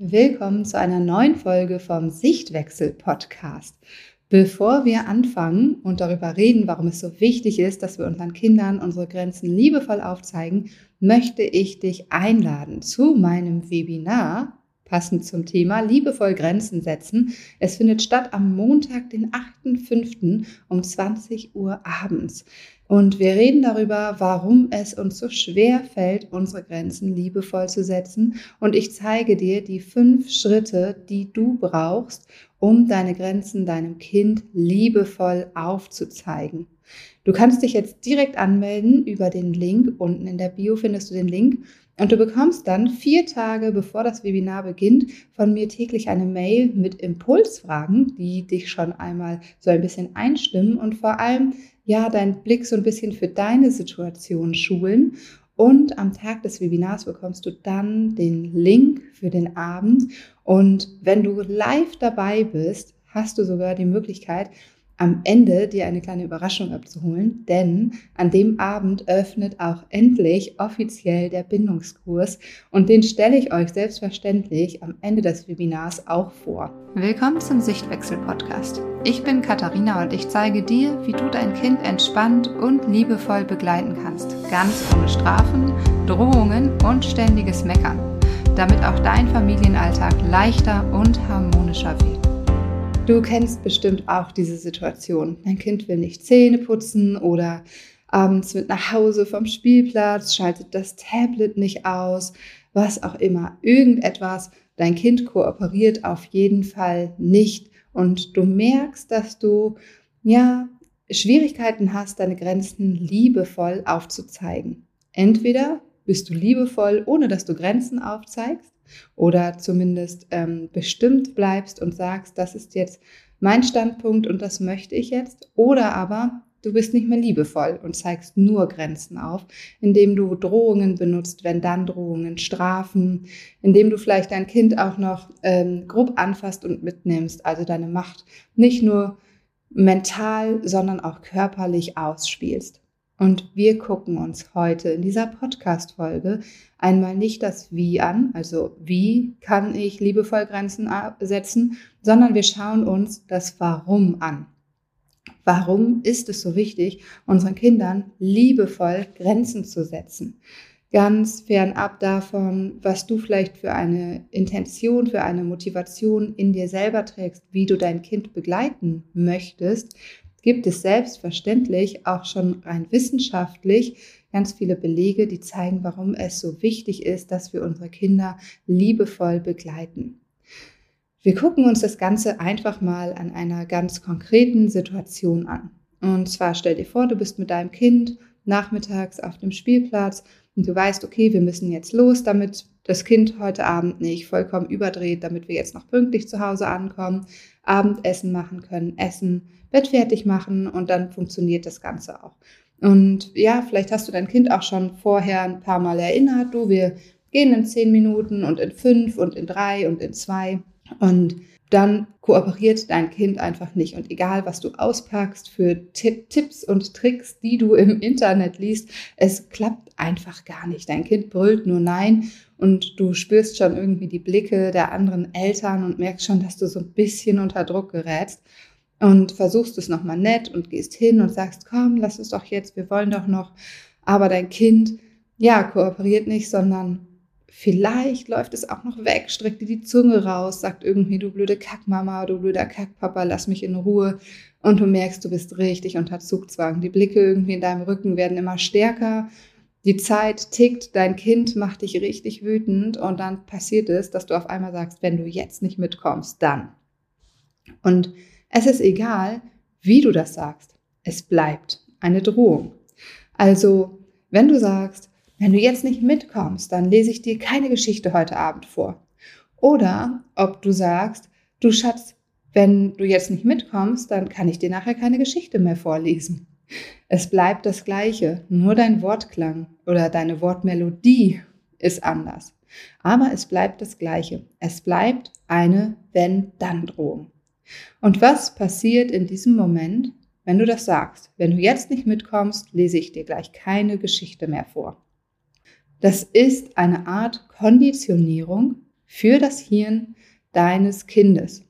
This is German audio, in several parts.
Willkommen zu einer neuen Folge vom Sichtwechsel Podcast. Bevor wir anfangen und darüber reden, warum es so wichtig ist, dass wir unseren Kindern unsere Grenzen liebevoll aufzeigen, möchte ich dich einladen zu meinem Webinar passend zum Thema liebevoll Grenzen setzen. Es findet statt am Montag, den 8.5. um 20 Uhr abends. Und wir reden darüber, warum es uns so schwer fällt, unsere Grenzen liebevoll zu setzen. Und ich zeige dir die fünf Schritte, die du brauchst, um deine Grenzen deinem Kind liebevoll aufzuzeigen. Du kannst dich jetzt direkt anmelden über den Link. Unten in der Bio findest du den Link. Und du bekommst dann vier Tage bevor das Webinar beginnt von mir täglich eine Mail mit Impulsfragen, die dich schon einmal so ein bisschen einstimmen und vor allem ja, deinen Blick so ein bisschen für deine Situation schulen. Und am Tag des Webinars bekommst du dann den Link für den Abend. Und wenn du live dabei bist, hast du sogar die Möglichkeit, am Ende dir eine kleine Überraschung abzuholen, denn an dem Abend öffnet auch endlich offiziell der Bindungskurs und den stelle ich euch selbstverständlich am Ende des Webinars auch vor. Willkommen zum Sichtwechsel Podcast. Ich bin Katharina und ich zeige dir, wie du dein Kind entspannt und liebevoll begleiten kannst, ganz ohne Strafen, Drohungen und ständiges Meckern, damit auch dein Familienalltag leichter und harmonischer wird. Du kennst bestimmt auch diese Situation. Dein Kind will nicht Zähne putzen oder abends mit nach Hause vom Spielplatz, schaltet das Tablet nicht aus, was auch immer. Irgendetwas, dein Kind kooperiert auf jeden Fall nicht und du merkst, dass du ja Schwierigkeiten hast, deine Grenzen liebevoll aufzuzeigen. Entweder bist du liebevoll, ohne dass du Grenzen aufzeigst, oder zumindest ähm, bestimmt bleibst und sagst, das ist jetzt mein Standpunkt und das möchte ich jetzt. Oder aber du bist nicht mehr liebevoll und zeigst nur Grenzen auf, indem du Drohungen benutzt, wenn dann Drohungen, Strafen, indem du vielleicht dein Kind auch noch ähm, grob anfasst und mitnimmst, also deine Macht nicht nur mental, sondern auch körperlich ausspielst. Und wir gucken uns heute in dieser Podcast-Folge einmal nicht das Wie an, also wie kann ich liebevoll Grenzen setzen, sondern wir schauen uns das Warum an. Warum ist es so wichtig, unseren Kindern liebevoll Grenzen zu setzen? Ganz fernab davon, was du vielleicht für eine Intention, für eine Motivation in dir selber trägst, wie du dein Kind begleiten möchtest, gibt es selbstverständlich auch schon rein wissenschaftlich ganz viele Belege, die zeigen, warum es so wichtig ist, dass wir unsere Kinder liebevoll begleiten. Wir gucken uns das Ganze einfach mal an einer ganz konkreten Situation an. Und zwar stell dir vor, du bist mit deinem Kind nachmittags auf dem Spielplatz und du weißt, okay, wir müssen jetzt los, damit das Kind heute Abend nicht vollkommen überdreht, damit wir jetzt noch pünktlich zu Hause ankommen, Abendessen machen können, essen, Bett fertig machen und dann funktioniert das Ganze auch. Und ja, vielleicht hast du dein Kind auch schon vorher ein paar Mal erinnert, du, wir gehen in zehn Minuten und in fünf und in drei und in zwei. Und dann kooperiert dein Kind einfach nicht. Und egal, was du auspackst für Tipp, Tipps und Tricks, die du im Internet liest, es klappt einfach gar nicht. Dein Kind brüllt nur Nein und du spürst schon irgendwie die Blicke der anderen Eltern und merkst schon, dass du so ein bisschen unter Druck gerätst und versuchst es nochmal nett und gehst hin und sagst, komm, lass es doch jetzt, wir wollen doch noch. Aber dein Kind, ja, kooperiert nicht, sondern Vielleicht läuft es auch noch weg, streckt dir die Zunge raus, sagt irgendwie, du blöde Kackmama, du blöder Kackpapa, lass mich in Ruhe. Und du merkst, du bist richtig unter Zugzwang. Die Blicke irgendwie in deinem Rücken werden immer stärker. Die Zeit tickt, dein Kind macht dich richtig wütend und dann passiert es, dass du auf einmal sagst, wenn du jetzt nicht mitkommst, dann. Und es ist egal, wie du das sagst. Es bleibt eine Drohung. Also, wenn du sagst, wenn du jetzt nicht mitkommst, dann lese ich dir keine Geschichte heute Abend vor. Oder ob du sagst, du Schatz, wenn du jetzt nicht mitkommst, dann kann ich dir nachher keine Geschichte mehr vorlesen. Es bleibt das Gleiche, nur dein Wortklang oder deine Wortmelodie ist anders. Aber es bleibt das Gleiche. Es bleibt eine Wenn-Dann-Drohung. Und was passiert in diesem Moment, wenn du das sagst? Wenn du jetzt nicht mitkommst, lese ich dir gleich keine Geschichte mehr vor. Das ist eine Art Konditionierung, für das Hirn deines Kindes.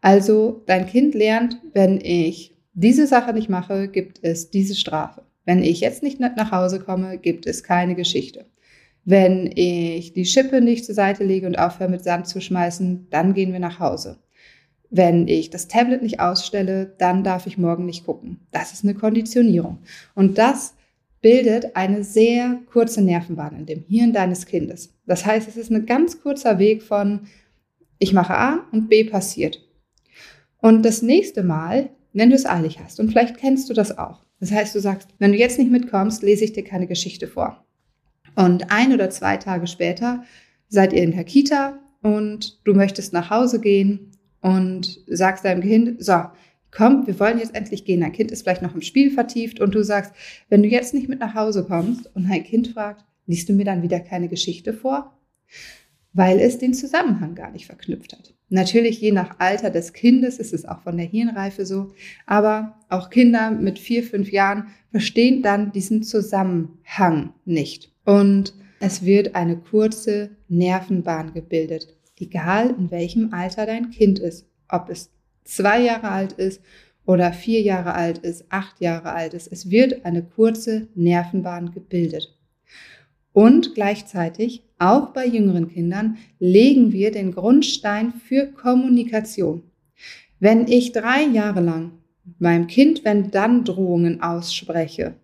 Also dein Kind lernt, wenn ich diese Sache nicht mache, gibt es diese Strafe. Wenn ich jetzt nicht nach Hause komme, gibt es keine Geschichte. Wenn ich die Schippe nicht zur Seite lege und aufhöre mit Sand zu schmeißen, dann gehen wir nach Hause. Wenn ich das Tablet nicht ausstelle, dann darf ich morgen nicht gucken. Das ist eine Konditionierung. Und das bildet eine sehr kurze Nervenbahn in dem Hirn deines Kindes. Das heißt, es ist ein ganz kurzer Weg von ich mache A und B passiert. Und das nächste Mal, wenn du es eilig hast, und vielleicht kennst du das auch. Das heißt, du sagst, wenn du jetzt nicht mitkommst, lese ich dir keine Geschichte vor. Und ein oder zwei Tage später seid ihr in der Kita und du möchtest nach Hause gehen und sagst deinem Kind, so, komm, wir wollen jetzt endlich gehen. Dein Kind ist vielleicht noch im Spiel vertieft und du sagst, wenn du jetzt nicht mit nach Hause kommst und dein Kind fragt, liest du mir dann wieder keine Geschichte vor? Weil es den Zusammenhang gar nicht verknüpft hat. Natürlich, je nach Alter des Kindes ist es auch von der Hirnreife so, aber auch Kinder mit vier, fünf Jahren verstehen dann diesen Zusammenhang nicht. Und es wird eine kurze Nervenbahn gebildet, egal in welchem Alter dein Kind ist, ob es zwei Jahre alt ist oder vier Jahre alt ist, acht Jahre alt ist. Es wird eine kurze Nervenbahn gebildet. Und gleichzeitig, auch bei jüngeren Kindern, legen wir den Grundstein für Kommunikation. Wenn ich drei Jahre lang meinem Kind, wenn dann Drohungen ausspreche,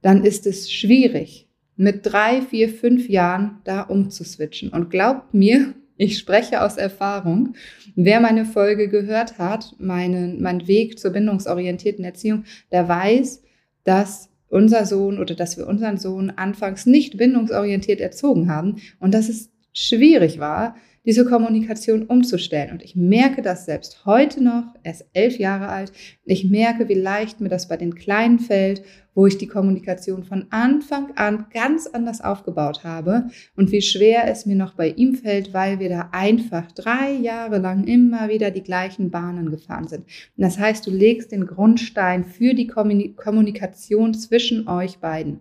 dann ist es schwierig, mit drei, vier, fünf Jahren da umzuswitchen. Und glaubt mir, ich spreche aus Erfahrung. Wer meine Folge gehört hat, meinen, mein Weg zur bindungsorientierten Erziehung, der weiß, dass unser Sohn oder dass wir unseren Sohn anfangs nicht bindungsorientiert erzogen haben und dass es schwierig war, diese Kommunikation umzustellen. Und ich merke das selbst heute noch, er ist elf Jahre alt, ich merke, wie leicht mir das bei den Kleinen fällt, wo ich die Kommunikation von Anfang an ganz anders aufgebaut habe und wie schwer es mir noch bei ihm fällt, weil wir da einfach drei Jahre lang immer wieder die gleichen Bahnen gefahren sind. Und das heißt, du legst den Grundstein für die Kommunikation zwischen euch beiden.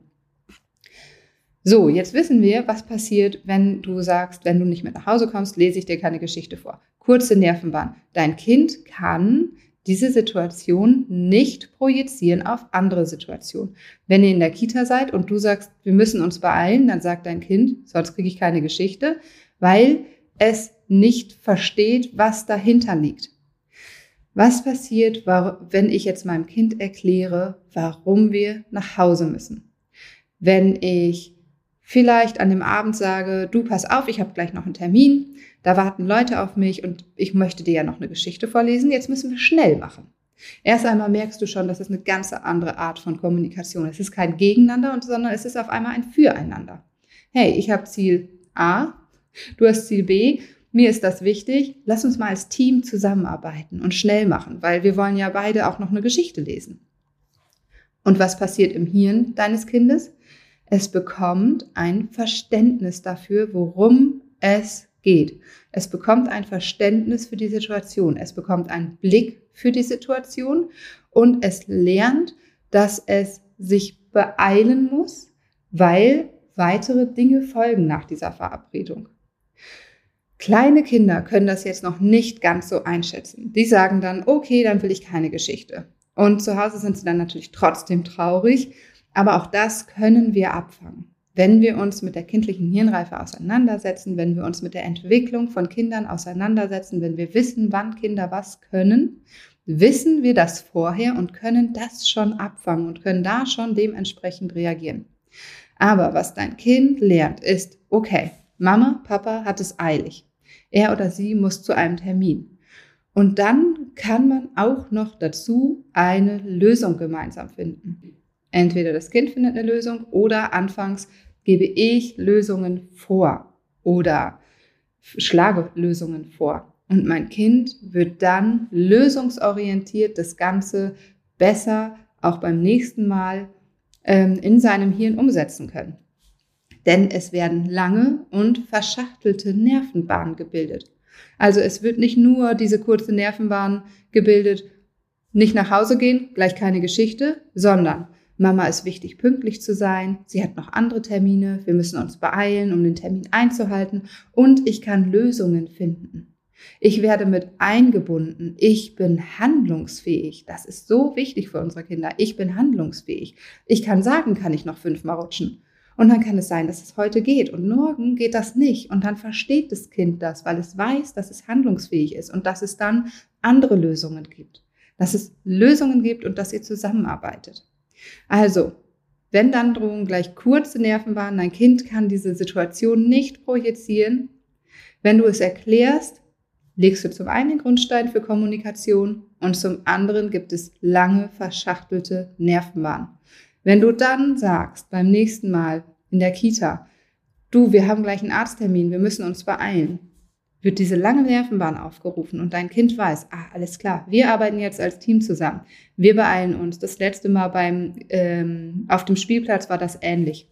So, jetzt wissen wir, was passiert, wenn du sagst, wenn du nicht mit nach Hause kommst, lese ich dir keine Geschichte vor. Kurze Nervenbahn. Dein Kind kann diese Situation nicht projizieren auf andere Situationen. Wenn ihr in der Kita seid und du sagst, wir müssen uns beeilen, dann sagt dein Kind, sonst kriege ich keine Geschichte, weil es nicht versteht, was dahinter liegt. Was passiert, wenn ich jetzt meinem Kind erkläre, warum wir nach Hause müssen? Wenn ich vielleicht an dem Abend sage, du pass auf, ich habe gleich noch einen Termin, da warten Leute auf mich und ich möchte dir ja noch eine Geschichte vorlesen, jetzt müssen wir schnell machen. Erst einmal merkst du schon, das ist eine ganz andere Art von Kommunikation. Es ist kein Gegeneinander, sondern es ist auf einmal ein Füreinander. Hey, ich habe Ziel A, du hast Ziel B, mir ist das wichtig, lass uns mal als Team zusammenarbeiten und schnell machen, weil wir wollen ja beide auch noch eine Geschichte lesen. Und was passiert im Hirn deines Kindes? Es bekommt ein Verständnis dafür, worum es geht. Es bekommt ein Verständnis für die Situation. Es bekommt einen Blick für die Situation und es lernt, dass es sich beeilen muss, weil weitere Dinge folgen nach dieser Verabredung. Kleine Kinder können das jetzt noch nicht ganz so einschätzen. Die sagen dann, okay, dann will ich keine Geschichte. Und zu Hause sind sie dann natürlich trotzdem traurig, aber auch das können wir abfangen. Wenn wir uns mit der kindlichen Hirnreife auseinandersetzen, wenn wir uns mit der Entwicklung von Kindern auseinandersetzen, wenn wir wissen, wann Kinder was können, wissen wir das vorher und können das schon abfangen und können da schon dementsprechend reagieren. Aber was dein Kind lernt, ist, okay, Mama, Papa hat es eilig. Er oder sie muss zu einem Termin. Und dann kann man auch noch dazu eine Lösung gemeinsam finden. Entweder das Kind findet eine Lösung oder anfangs gebe ich Lösungen vor oder schlage Lösungen vor. Und mein Kind wird dann lösungsorientiert das Ganze besser auch beim nächsten Mal ähm, in seinem Hirn umsetzen können. Denn es werden lange und verschachtelte Nervenbahnen gebildet. Also es wird nicht nur diese kurze Nervenbahn gebildet, nicht nach Hause gehen, gleich keine Geschichte, sondern Mama ist wichtig, pünktlich zu sein. Sie hat noch andere Termine. Wir müssen uns beeilen, um den Termin einzuhalten. Und ich kann Lösungen finden. Ich werde mit eingebunden. Ich bin handlungsfähig. Das ist so wichtig für unsere Kinder. Ich bin handlungsfähig. Ich kann sagen, kann ich noch fünfmal rutschen. Und dann kann es sein, dass es heute geht und morgen geht das nicht. Und dann versteht das Kind das, weil es weiß, dass es handlungsfähig ist und dass es dann andere Lösungen gibt. Dass es Lösungen gibt und dass ihr zusammenarbeitet. Also, wenn dann drohen gleich kurze Nerven waren, dein Kind kann diese Situation nicht projizieren. Wenn du es erklärst, legst du zum einen den Grundstein für Kommunikation und zum anderen gibt es lange verschachtelte Nervenbahnen. Wenn du dann sagst beim nächsten Mal in der Kita, du, wir haben gleich einen Arzttermin, wir müssen uns beeilen, wird diese lange Nervenbahn aufgerufen und dein Kind weiß, ah, alles klar, wir arbeiten jetzt als Team zusammen, wir beeilen uns. Das letzte Mal beim ähm, auf dem Spielplatz war das ähnlich.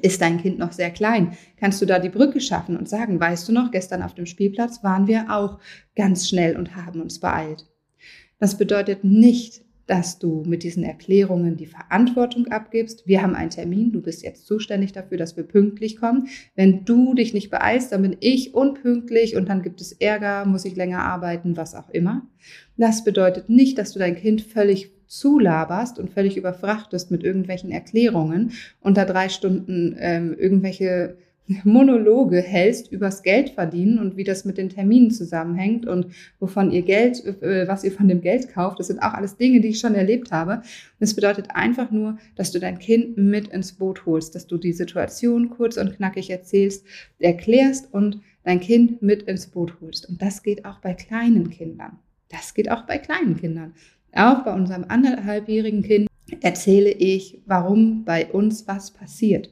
Ist dein Kind noch sehr klein? Kannst du da die Brücke schaffen und sagen, weißt du noch, gestern auf dem Spielplatz waren wir auch ganz schnell und haben uns beeilt. Das bedeutet nicht, dass du mit diesen Erklärungen die Verantwortung abgibst. Wir haben einen Termin, du bist jetzt zuständig dafür, dass wir pünktlich kommen. Wenn du dich nicht beeilst, dann bin ich unpünktlich und dann gibt es Ärger, muss ich länger arbeiten, was auch immer. Das bedeutet nicht, dass du dein Kind völlig zulaberst und völlig überfrachtest mit irgendwelchen Erklärungen und da drei Stunden ähm, irgendwelche Monologe hältst übers Geld verdienen und wie das mit den Terminen zusammenhängt und wovon ihr Geld, äh, was ihr von dem Geld kauft. Das sind auch alles Dinge, die ich schon erlebt habe. Und es bedeutet einfach nur, dass du dein Kind mit ins Boot holst, dass du die Situation kurz und knackig erzählst, erklärst und dein Kind mit ins Boot holst. Und das geht auch bei kleinen Kindern. Das geht auch bei kleinen Kindern. Auch bei unserem anderthalbjährigen Kind erzähle ich, warum bei uns was passiert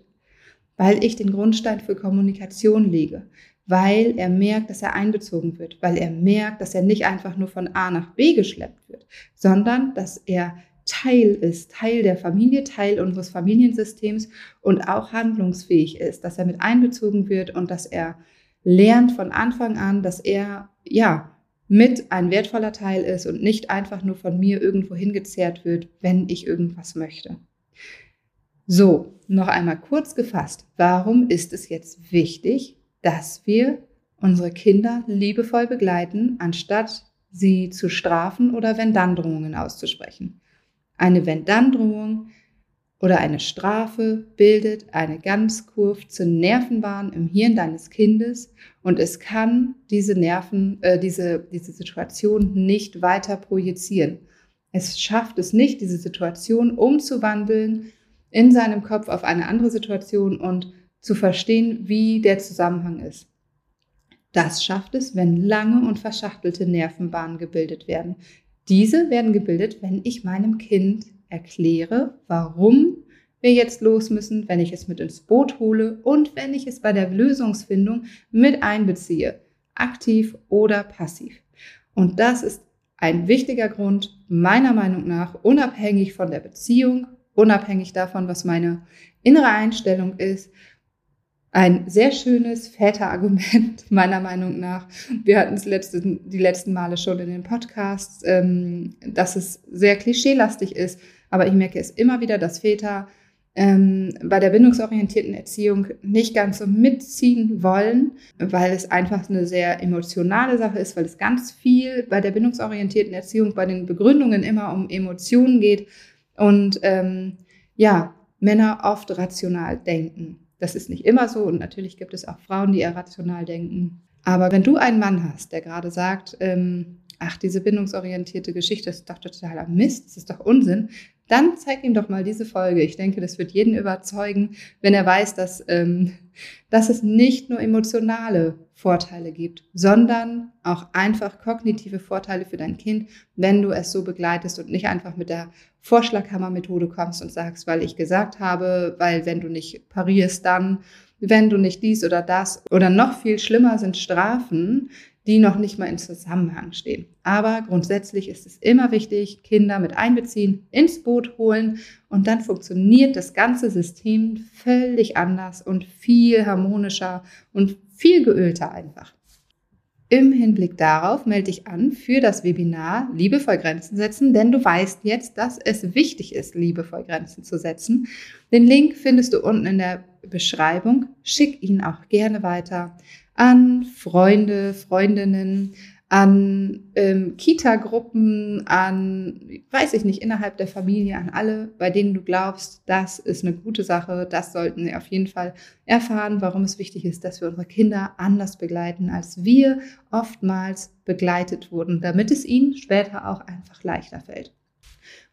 weil ich den Grundstein für Kommunikation lege, weil er merkt, dass er einbezogen wird, weil er merkt, dass er nicht einfach nur von A nach B geschleppt wird, sondern dass er Teil ist, Teil der Familie, Teil unseres Familiensystems und auch handlungsfähig ist, dass er mit einbezogen wird und dass er lernt von Anfang an, dass er ja mit ein wertvoller Teil ist und nicht einfach nur von mir irgendwo hingezerrt wird, wenn ich irgendwas möchte. So, noch einmal kurz gefasst. Warum ist es jetzt wichtig, dass wir unsere Kinder liebevoll begleiten, anstatt sie zu strafen oder Wenn-Dann-Drohungen auszusprechen? Eine Wenn-Dann-Drohung oder eine Strafe bildet eine ganz kurze Nervenbahn im Hirn deines Kindes und es kann diese Nerven, äh, diese, diese Situation nicht weiter projizieren. Es schafft es nicht, diese Situation umzuwandeln in seinem Kopf auf eine andere Situation und zu verstehen, wie der Zusammenhang ist. Das schafft es, wenn lange und verschachtelte Nervenbahnen gebildet werden. Diese werden gebildet, wenn ich meinem Kind erkläre, warum wir jetzt los müssen, wenn ich es mit ins Boot hole und wenn ich es bei der Lösungsfindung mit einbeziehe, aktiv oder passiv. Und das ist ein wichtiger Grund, meiner Meinung nach, unabhängig von der Beziehung, unabhängig davon, was meine innere Einstellung ist. Ein sehr schönes Väterargument, meiner Meinung nach. Wir hatten es letzte, die letzten Male schon in den Podcasts, ähm, dass es sehr klischeelastig ist. Aber ich merke es immer wieder, dass Väter ähm, bei der bindungsorientierten Erziehung nicht ganz so mitziehen wollen, weil es einfach eine sehr emotionale Sache ist, weil es ganz viel bei der bindungsorientierten Erziehung, bei den Begründungen immer um Emotionen geht und ähm, ja, Männer oft rational denken. Das ist nicht immer so und natürlich gibt es auch Frauen, die eher rational denken. Aber wenn du einen Mann hast, der gerade sagt, ähm, ach, diese bindungsorientierte Geschichte ist doch totaler Mist, das ist doch Unsinn, dann zeig ihm doch mal diese Folge. Ich denke, das wird jeden überzeugen, wenn er weiß, dass, ähm, dass es nicht nur emotionale Vorteile gibt, sondern auch einfach kognitive Vorteile für dein Kind, wenn du es so begleitest und nicht einfach mit der Vorschlaghammer-Methode kommst und sagst, weil ich gesagt habe, weil wenn du nicht parierst, dann, wenn du nicht dies oder das oder noch viel schlimmer sind Strafen, die noch nicht mal in Zusammenhang stehen. Aber grundsätzlich ist es immer wichtig, Kinder mit einbeziehen, ins Boot holen und dann funktioniert das ganze System völlig anders und viel harmonischer und viel geölter einfach. Im Hinblick darauf melde dich an für das Webinar Liebevoll Grenzen setzen, denn du weißt jetzt, dass es wichtig ist, liebevoll Grenzen zu setzen. Den Link findest du unten in der Beschreibung. Schick ihn auch gerne weiter an Freunde, Freundinnen, an ähm, Kita-Gruppen, an, weiß ich nicht, innerhalb der Familie, an alle, bei denen du glaubst, das ist eine gute Sache, das sollten sie auf jeden Fall erfahren, warum es wichtig ist, dass wir unsere Kinder anders begleiten, als wir oftmals begleitet wurden, damit es ihnen später auch einfach leichter fällt.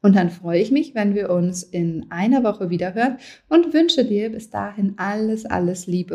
Und dann freue ich mich, wenn wir uns in einer Woche wieder hören und wünsche dir bis dahin alles, alles Liebe.